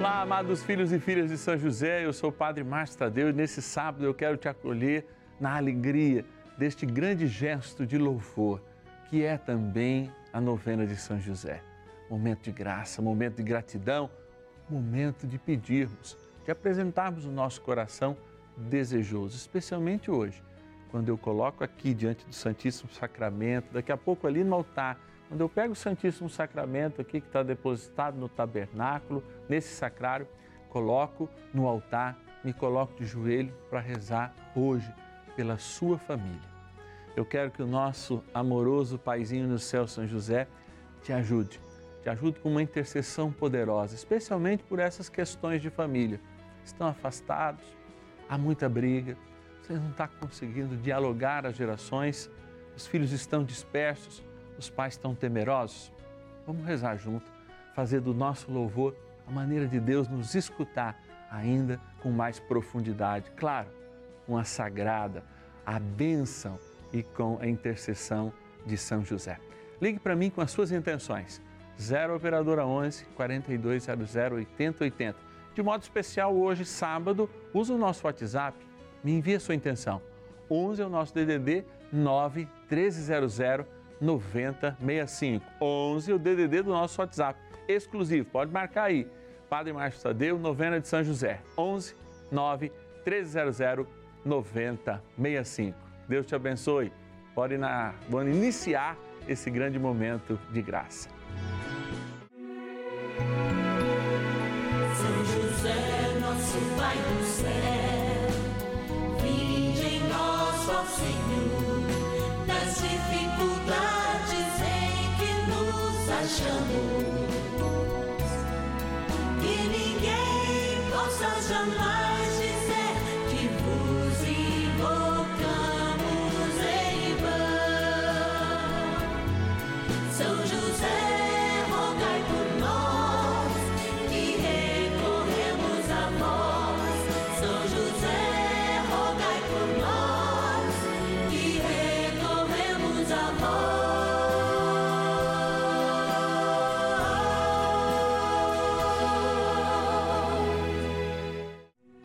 Olá, amados filhos e filhas de São José, eu sou o Padre Márcio Tadeu e nesse sábado eu quero te acolher na alegria deste grande gesto de louvor, que é também a novena de São José. Momento de graça, momento de gratidão, momento de pedirmos, de apresentarmos o nosso coração desejoso, especialmente hoje, quando eu coloco aqui diante do Santíssimo Sacramento, daqui a pouco ali no altar quando eu pego o Santíssimo Sacramento aqui, que está depositado no tabernáculo, nesse sacrário, coloco no altar, me coloco de joelho para rezar hoje pela sua família. Eu quero que o nosso amoroso Paizinho no céu, São José, te ajude, te ajude com uma intercessão poderosa, especialmente por essas questões de família. Estão afastados, há muita briga, você não está conseguindo dialogar as gerações, os filhos estão dispersos os pais estão temerosos? Vamos rezar junto, fazer do nosso louvor a maneira de Deus nos escutar ainda com mais profundidade. Claro, com a sagrada, a bênção e com a intercessão de São José. Ligue para mim com as suas intenções. 0 Operadora 11 4200 8080. De modo especial, hoje, sábado, use o nosso WhatsApp. Me envie a sua intenção. 11 é o nosso DDD 9 1300 9065. 11 o DDD do nosso WhatsApp, exclusivo. Pode marcar aí. Padre Márcio Tadeu, novena de São José. 11 9 1300 9065. Deus te abençoe. Pode na, vamos iniciar esse grande momento de graça. São José, nosso Pai do nos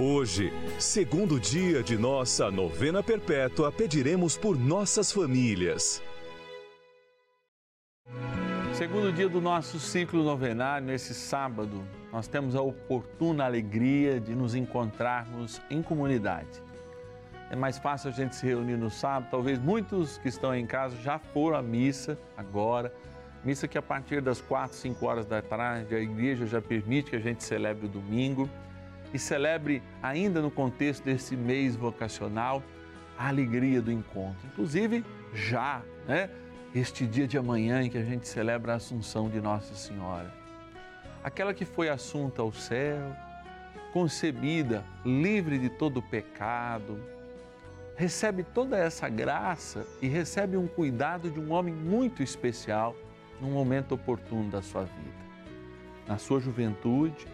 Hoje, segundo dia de nossa novena perpétua, pediremos por nossas famílias. Segundo dia do nosso ciclo novenário, nesse sábado, nós temos a oportuna alegria de nos encontrarmos em comunidade. É mais fácil a gente se reunir no sábado, talvez muitos que estão em casa já foram à missa agora, missa que a partir das quatro, cinco horas da tarde a igreja já permite que a gente celebre o domingo e celebre ainda no contexto desse mês vocacional a alegria do encontro. Inclusive já, né? Este dia de amanhã em que a gente celebra a Assunção de Nossa Senhora. Aquela que foi assunta ao céu, concebida, livre de todo pecado, recebe toda essa graça e recebe um cuidado de um homem muito especial num momento oportuno da sua vida. Na sua juventude,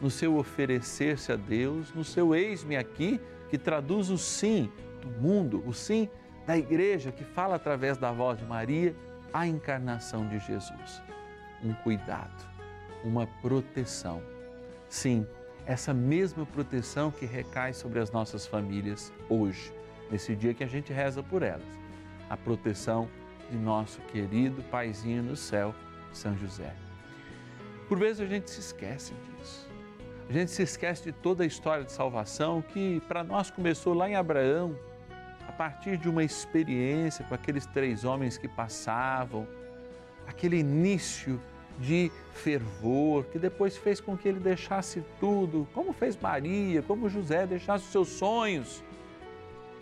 no seu oferecer-se a Deus, no seu eis-me aqui, que traduz o sim do mundo, o sim da igreja, que fala através da voz de Maria, a encarnação de Jesus. Um cuidado, uma proteção. Sim, essa mesma proteção que recai sobre as nossas famílias hoje, nesse dia que a gente reza por elas. A proteção de nosso querido Paizinho no céu, São José. Por vezes a gente se esquece disso. A gente se esquece de toda a história de salvação que para nós começou lá em Abraão, a partir de uma experiência com aqueles três homens que passavam, aquele início de fervor que depois fez com que ele deixasse tudo, como fez Maria, como José, deixasse os seus sonhos,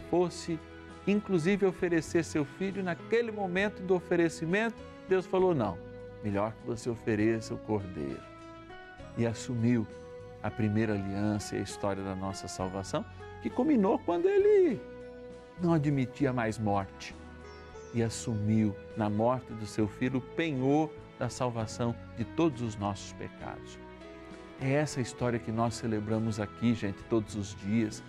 fosse inclusive oferecer seu filho naquele momento do oferecimento, Deus falou: não, melhor que você ofereça o cordeiro. E assumiu a primeira aliança e a história da nossa salvação, que culminou quando ele não admitia mais morte e assumiu na morte do seu filho o penhor da salvação de todos os nossos pecados. É essa história que nós celebramos aqui, gente, todos os dias.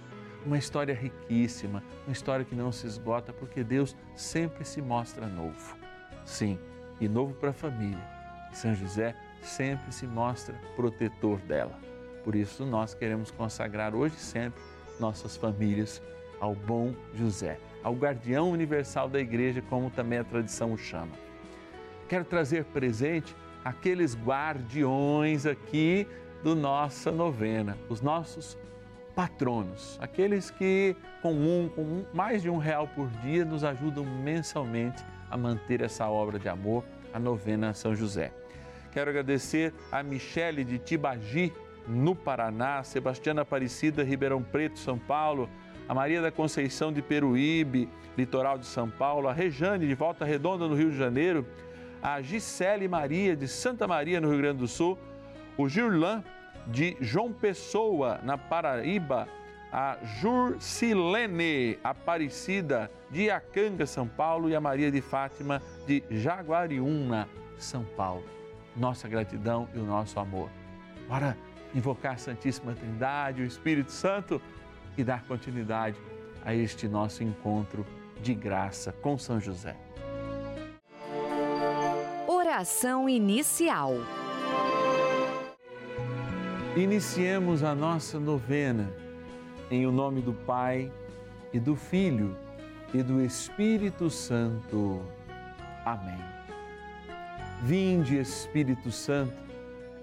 Uma história riquíssima, uma história que não se esgota, porque Deus sempre se mostra novo. Sim, e novo para a família. São José sempre se mostra protetor dela. Por isso, nós queremos consagrar hoje e sempre nossas famílias ao bom José, ao guardião universal da igreja, como também a tradição o chama. Quero trazer presente aqueles guardiões aqui do nossa novena, os nossos patronos, aqueles que com um, com um, mais de um real por dia nos ajudam mensalmente a manter essa obra de amor, a novena São José. Quero agradecer a Michele de Tibagi, no Paraná, Sebastiana Aparecida, Ribeirão Preto, São Paulo, a Maria da Conceição de Peruíbe, litoral de São Paulo, a Rejane de Volta Redonda, no Rio de Janeiro, a Gisele Maria de Santa Maria, no Rio Grande do Sul, o Girlan de João Pessoa, na Paraíba, a Jurcilene Aparecida de Acanga, São Paulo, e a Maria de Fátima de Jaguariúna, São Paulo. Nossa gratidão e o nosso amor. Bora invocar a Santíssima Trindade, o Espírito Santo e dar continuidade a este nosso encontro de graça com São José. Oração inicial. Iniciemos a nossa novena em o nome do Pai e do Filho e do Espírito Santo. Amém. Vinde, Espírito Santo,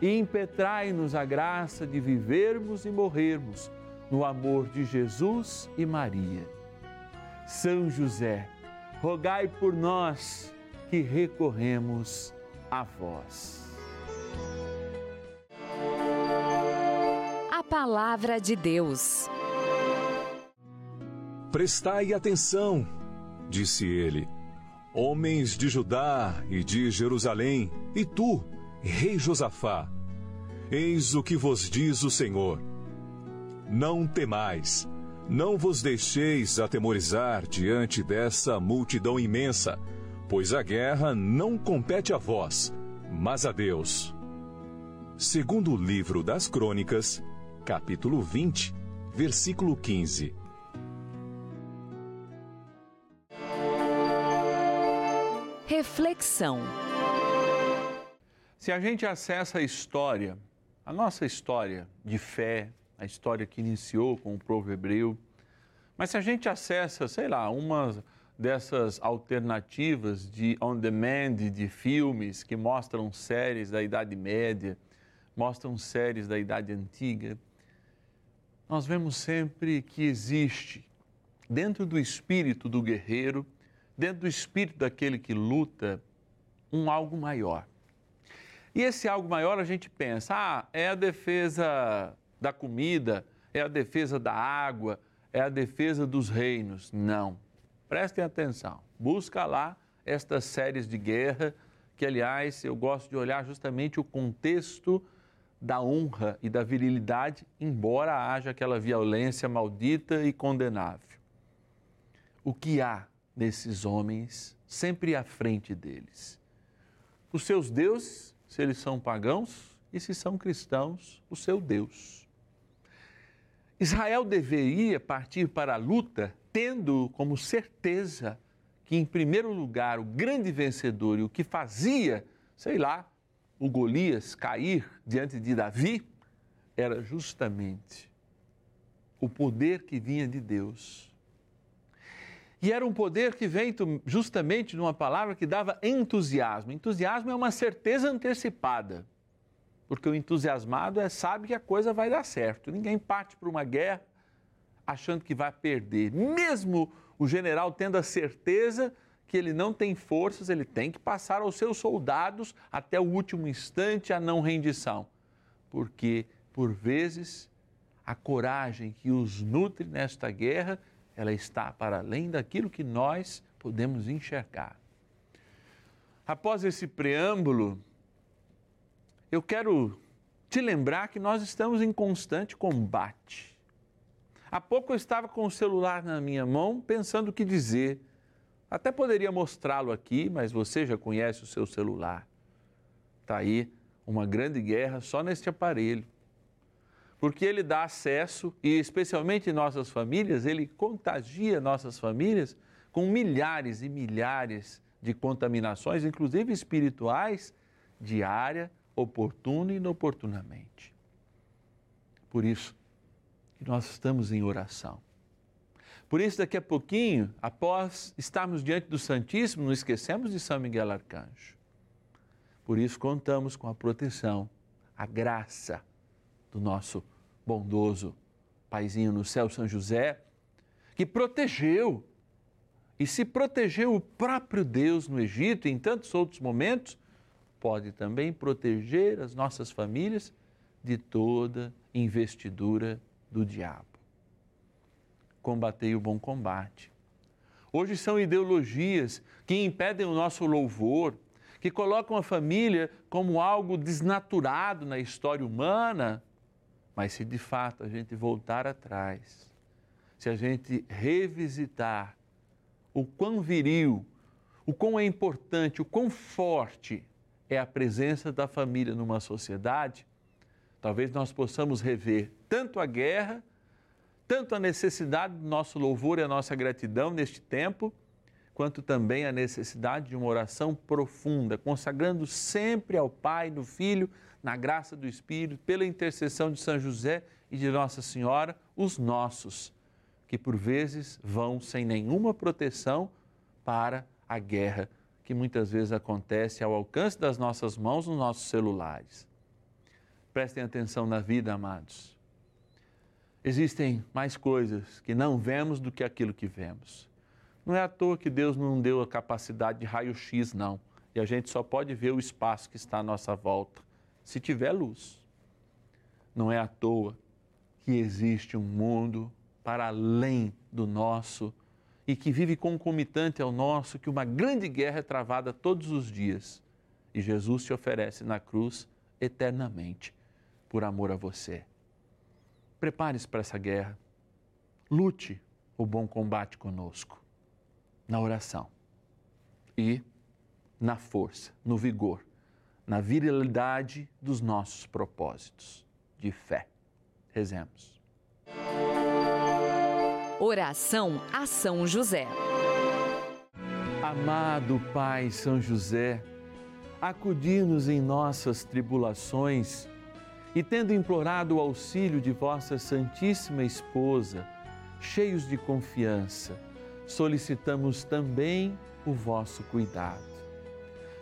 e impetrai-nos a graça de vivermos e morrermos no amor de Jesus e Maria. São José, rogai por nós que recorremos a vós. A palavra de Deus. Prestai atenção, disse ele, homens de Judá e de Jerusalém, e tu, rei Josafá, eis o que vos diz o Senhor. Não temais, Não vos deixeis atemorizar diante dessa multidão imensa, pois a guerra não compete a vós, mas a Deus. Segundo o livro das Crônicas, capítulo 20, versículo 15. Reflexão. Se a gente acessa a história, a nossa história de fé, a história que iniciou com o povo hebreu, mas se a gente acessa, sei lá, uma dessas alternativas de on demand de filmes que mostram séries da Idade Média, mostram séries da Idade Antiga, nós vemos sempre que existe dentro do espírito do guerreiro dentro do espírito daquele que luta, um algo maior. E esse algo maior a gente pensa, ah, é a defesa da comida, é a defesa da água, é a defesa dos reinos. Não. Prestem atenção. Busca lá estas séries de guerra, que aliás eu gosto de olhar justamente o contexto da honra e da virilidade, embora haja aquela violência maldita e condenável. O que há desses homens, sempre à frente deles. Os seus deuses, se eles são pagãos, e se são cristãos, o seu Deus. Israel deveria partir para a luta tendo como certeza que, em primeiro lugar, o grande vencedor e o que fazia, sei lá, o Golias cair diante de Davi, era justamente o poder que vinha de Deus e era um poder que vem justamente numa palavra que dava entusiasmo. Entusiasmo é uma certeza antecipada, porque o entusiasmado é, sabe que a coisa vai dar certo. Ninguém parte para uma guerra achando que vai perder. Mesmo o general tendo a certeza que ele não tem forças, ele tem que passar aos seus soldados até o último instante a não rendição. Porque, por vezes, a coragem que os nutre nesta guerra ela está para além daquilo que nós podemos enxergar. Após esse preâmbulo, eu quero te lembrar que nós estamos em constante combate. Há pouco eu estava com o celular na minha mão pensando o que dizer. Até poderia mostrá-lo aqui, mas você já conhece o seu celular. Está aí uma grande guerra só neste aparelho porque ele dá acesso, e especialmente nossas famílias, ele contagia nossas famílias com milhares e milhares de contaminações, inclusive espirituais, diária, oportuna e inoportunamente. Por isso que nós estamos em oração. Por isso, daqui a pouquinho, após estarmos diante do Santíssimo, não esquecemos de São Miguel Arcanjo. Por isso, contamos com a proteção, a graça, do nosso bondoso Paizinho no céu, São José, que protegeu e se protegeu o próprio Deus no Egito e em tantos outros momentos, pode também proteger as nossas famílias de toda investidura do diabo. Combatei o bom combate. Hoje são ideologias que impedem o nosso louvor, que colocam a família como algo desnaturado na história humana, mas se de fato a gente voltar atrás, se a gente revisitar o quão viril, o quão é importante, o quão forte é a presença da família numa sociedade, talvez nós possamos rever tanto a guerra, tanto a necessidade do nosso louvor e a nossa gratidão neste tempo, quanto também a necessidade de uma oração profunda, consagrando sempre ao Pai, do Filho, na graça do Espírito, pela intercessão de São José e de Nossa Senhora, os nossos, que por vezes vão sem nenhuma proteção para a guerra que muitas vezes acontece ao alcance das nossas mãos nos nossos celulares. Prestem atenção na vida, amados. Existem mais coisas que não vemos do que aquilo que vemos. Não é à toa que Deus não deu a capacidade de raio-x, não. E a gente só pode ver o espaço que está à nossa volta se tiver luz. Não é à toa que existe um mundo para além do nosso e que vive concomitante ao nosso, que uma grande guerra é travada todos os dias. E Jesus se oferece na cruz eternamente por amor a você. Prepare-se para essa guerra. lute o bom combate conosco, na oração e na força, no vigor, na virilidade dos nossos propósitos de fé. Rezemos. Oração a São José. Amado Pai São José, acudir-nos em nossas tribulações e, tendo implorado o auxílio de vossa Santíssima Esposa, cheios de confiança, solicitamos também o vosso cuidado.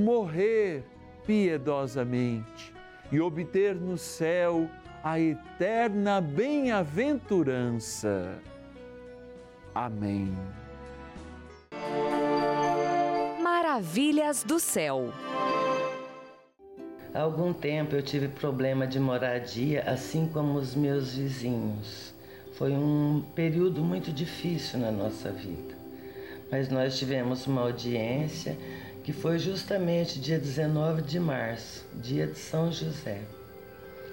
morrer piedosamente e obter no céu a eterna bem-aventurança. Amém. Maravilhas do céu. Há algum tempo eu tive problema de moradia, assim como os meus vizinhos. Foi um período muito difícil na nossa vida. Mas nós tivemos uma audiência que foi justamente dia 19 de março, dia de São José.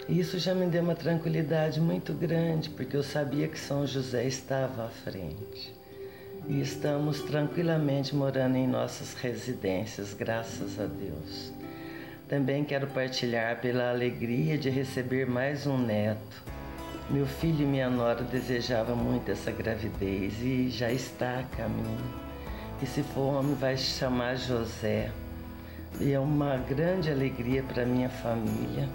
E isso já me deu uma tranquilidade muito grande, porque eu sabia que São José estava à frente. E estamos tranquilamente morando em nossas residências, graças a Deus. Também quero partilhar pela alegria de receber mais um neto. Meu filho e minha nora desejavam muito essa gravidez e já está a caminho. E se for homem, vai chamar José. E é uma grande alegria para minha família.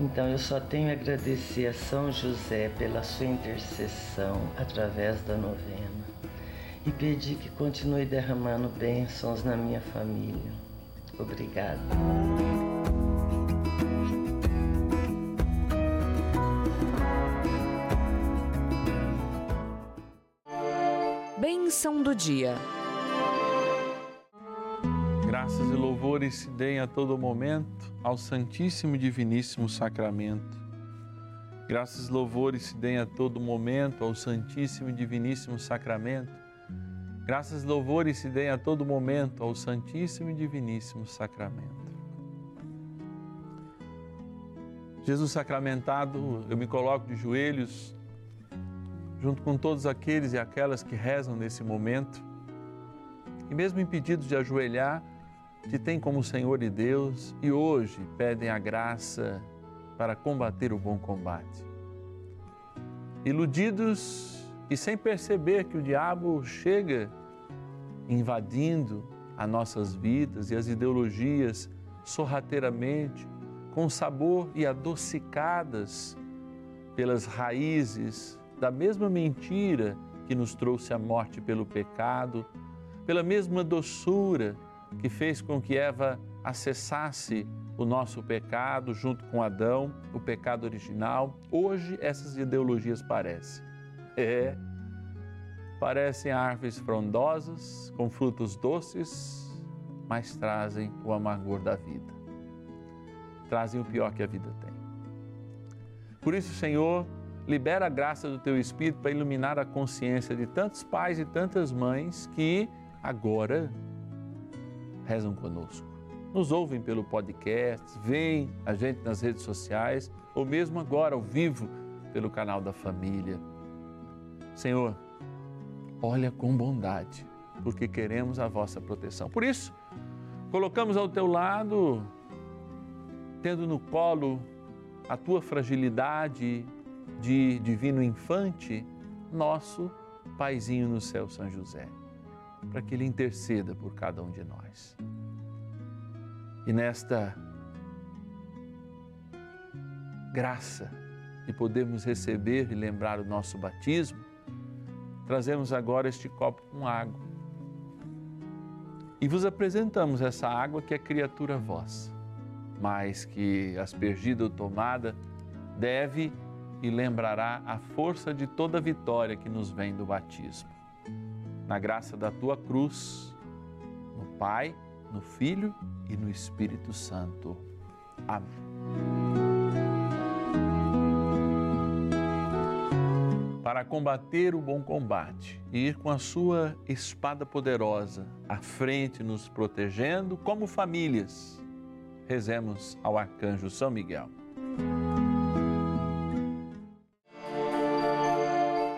Então eu só tenho a agradecer a São José pela sua intercessão através da novena e pedir que continue derramando bênçãos na minha família. Obrigada. Bênção do dia. E louvores se deem a todo momento ao Santíssimo e Diviníssimo Sacramento. Graças e louvores se deem a todo momento ao Santíssimo e Diviníssimo Sacramento. Graças e louvores se deem a todo momento ao Santíssimo e Diviníssimo Sacramento. Jesus sacramentado, eu me coloco de joelhos junto com todos aqueles e aquelas que rezam nesse momento e mesmo impedidos de ajoelhar, te têm como Senhor e Deus e hoje pedem a graça para combater o bom combate. Iludidos e sem perceber que o diabo chega invadindo as nossas vidas e as ideologias sorrateiramente, com sabor e adocicadas pelas raízes da mesma mentira que nos trouxe a morte pelo pecado, pela mesma doçura que fez com que Eva acessasse o nosso pecado junto com Adão, o pecado original. Hoje essas ideologias parecem. É, parecem árvores frondosas, com frutos doces, mas trazem o amargor da vida. Trazem o pior que a vida tem. Por isso, Senhor, libera a graça do teu Espírito para iluminar a consciência de tantos pais e tantas mães que agora rezam conosco. Nos ouvem pelo podcast, veem a gente nas redes sociais ou mesmo agora ao vivo pelo canal da família. Senhor, olha com bondade, porque queremos a vossa proteção. Por isso, colocamos ao teu lado, tendo no colo a tua fragilidade de divino infante, nosso paizinho no céu, São José, para que ele interceda por cada um de nós. E nesta graça de podermos receber e lembrar o nosso batismo, trazemos agora este copo com água. E vos apresentamos essa água que é criatura vossa, mas que aspergida ou tomada deve e lembrará a força de toda vitória que nos vem do batismo. Na graça da tua cruz, no Pai, no Filho e no Espírito Santo. Amém. Para combater o bom combate e ir com a sua espada poderosa à frente, nos protegendo como famílias, rezemos ao arcanjo São Miguel.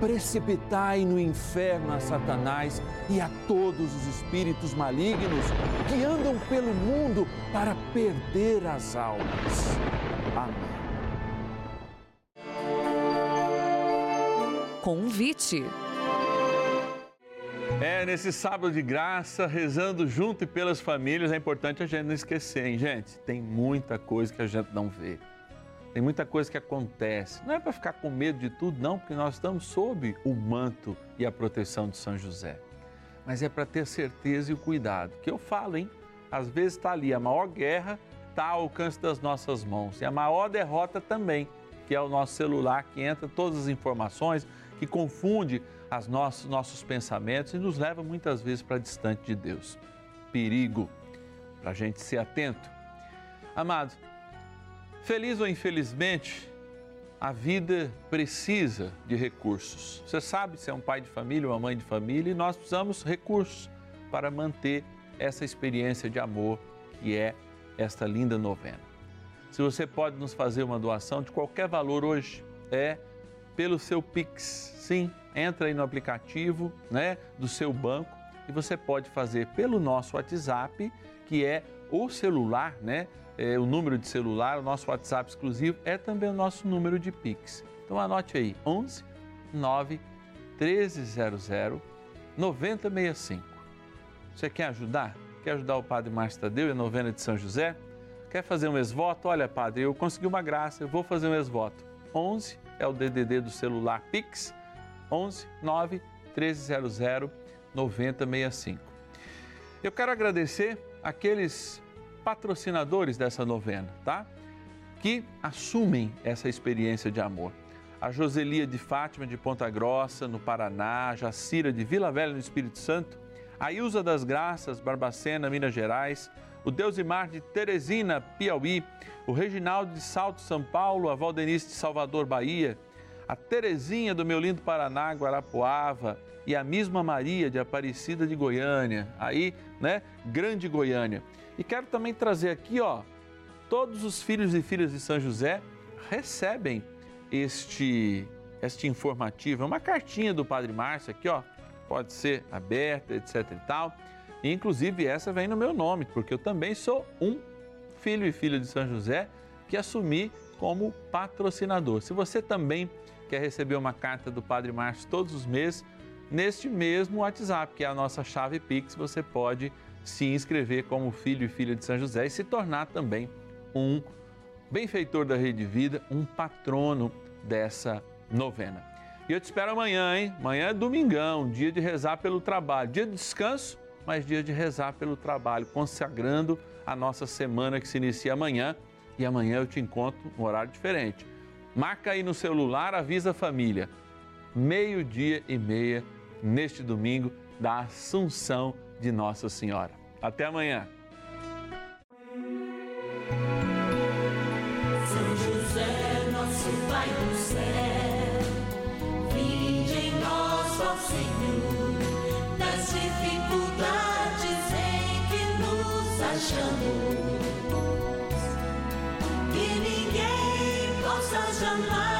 precipitai no inferno a Satanás e a todos os espíritos malignos que andam pelo mundo para perder as almas. Amém. Convite. É, nesse sábado de graça, rezando junto e pelas famílias, é importante a gente não esquecer, hein, gente? Tem muita coisa que a gente não vê. Tem muita coisa que acontece. Não é para ficar com medo de tudo, não, porque nós estamos sob o manto e a proteção de São José. Mas é para ter certeza e o cuidado. Que eu falo, hein? Às vezes está ali, a maior guerra está ao alcance das nossas mãos. E a maior derrota também, que é o nosso celular, que entra todas as informações, que confunde os nossos, nossos pensamentos e nos leva muitas vezes para distante de Deus. Perigo para a gente ser atento. Amados, Feliz ou infelizmente, a vida precisa de recursos. Você sabe se é um pai de família, uma mãe de família, e nós precisamos de recursos para manter essa experiência de amor que é esta linda novena. Se você pode nos fazer uma doação de qualquer valor hoje, é pelo seu Pix. Sim, entra aí no aplicativo né, do seu banco e você pode fazer pelo nosso WhatsApp, que é o celular, né? É, o número de celular, o nosso WhatsApp exclusivo, é também o nosso número de Pix. Então anote aí, 11 9 1300 9065. Você quer ajudar? Quer ajudar o Padre Márcio Tadeu e a novena de São José? Quer fazer um ex-voto? Olha, Padre, eu consegui uma graça, eu vou fazer um ex-voto. 11 é o DDD do celular Pix, 11 9 1300 9065. Eu quero agradecer aqueles patrocinadores dessa novena, tá? Que assumem essa experiência de amor. A Joselia de Fátima de Ponta Grossa, no Paraná, a Jacira de Vila Velha, no Espírito Santo, a Ilza das Graças, Barbacena, Minas Gerais, o Deusimar de Teresina, Piauí, o Reginaldo de Salto, São Paulo, a Valdenice de Salvador, Bahia, a Terezinha do meu lindo Paraná, Guarapuava e a mesma Maria de Aparecida de Goiânia, aí, né, Grande Goiânia. E quero também trazer aqui, ó, todos os filhos e filhas de São José recebem este este informativo, é uma cartinha do Padre Márcio aqui, ó, pode ser aberta, etc e tal. E, inclusive essa vem no meu nome, porque eu também sou um filho e filha de São José que assumi como patrocinador. Se você também quer receber uma carta do Padre Márcio todos os meses, neste mesmo WhatsApp, que é a nossa chave Pix, você pode se inscrever como filho e filha de São José e se tornar também um benfeitor da Rede Vida, um patrono dessa novena. E eu te espero amanhã, hein? Amanhã é domingão, dia de rezar pelo trabalho, dia de descanso, mas dia de rezar pelo trabalho, consagrando a nossa semana que se inicia amanhã. E amanhã eu te encontro um horário diferente. Marca aí no celular, avisa a família. Meio-dia e meia, neste domingo, da Assunção de Nossa Senhora. Até amanhã. São José, nosso Pai do céu, vinde em nós, ó Senhor, nas dificuldades em que nos achamos. Que ninguém possa jamais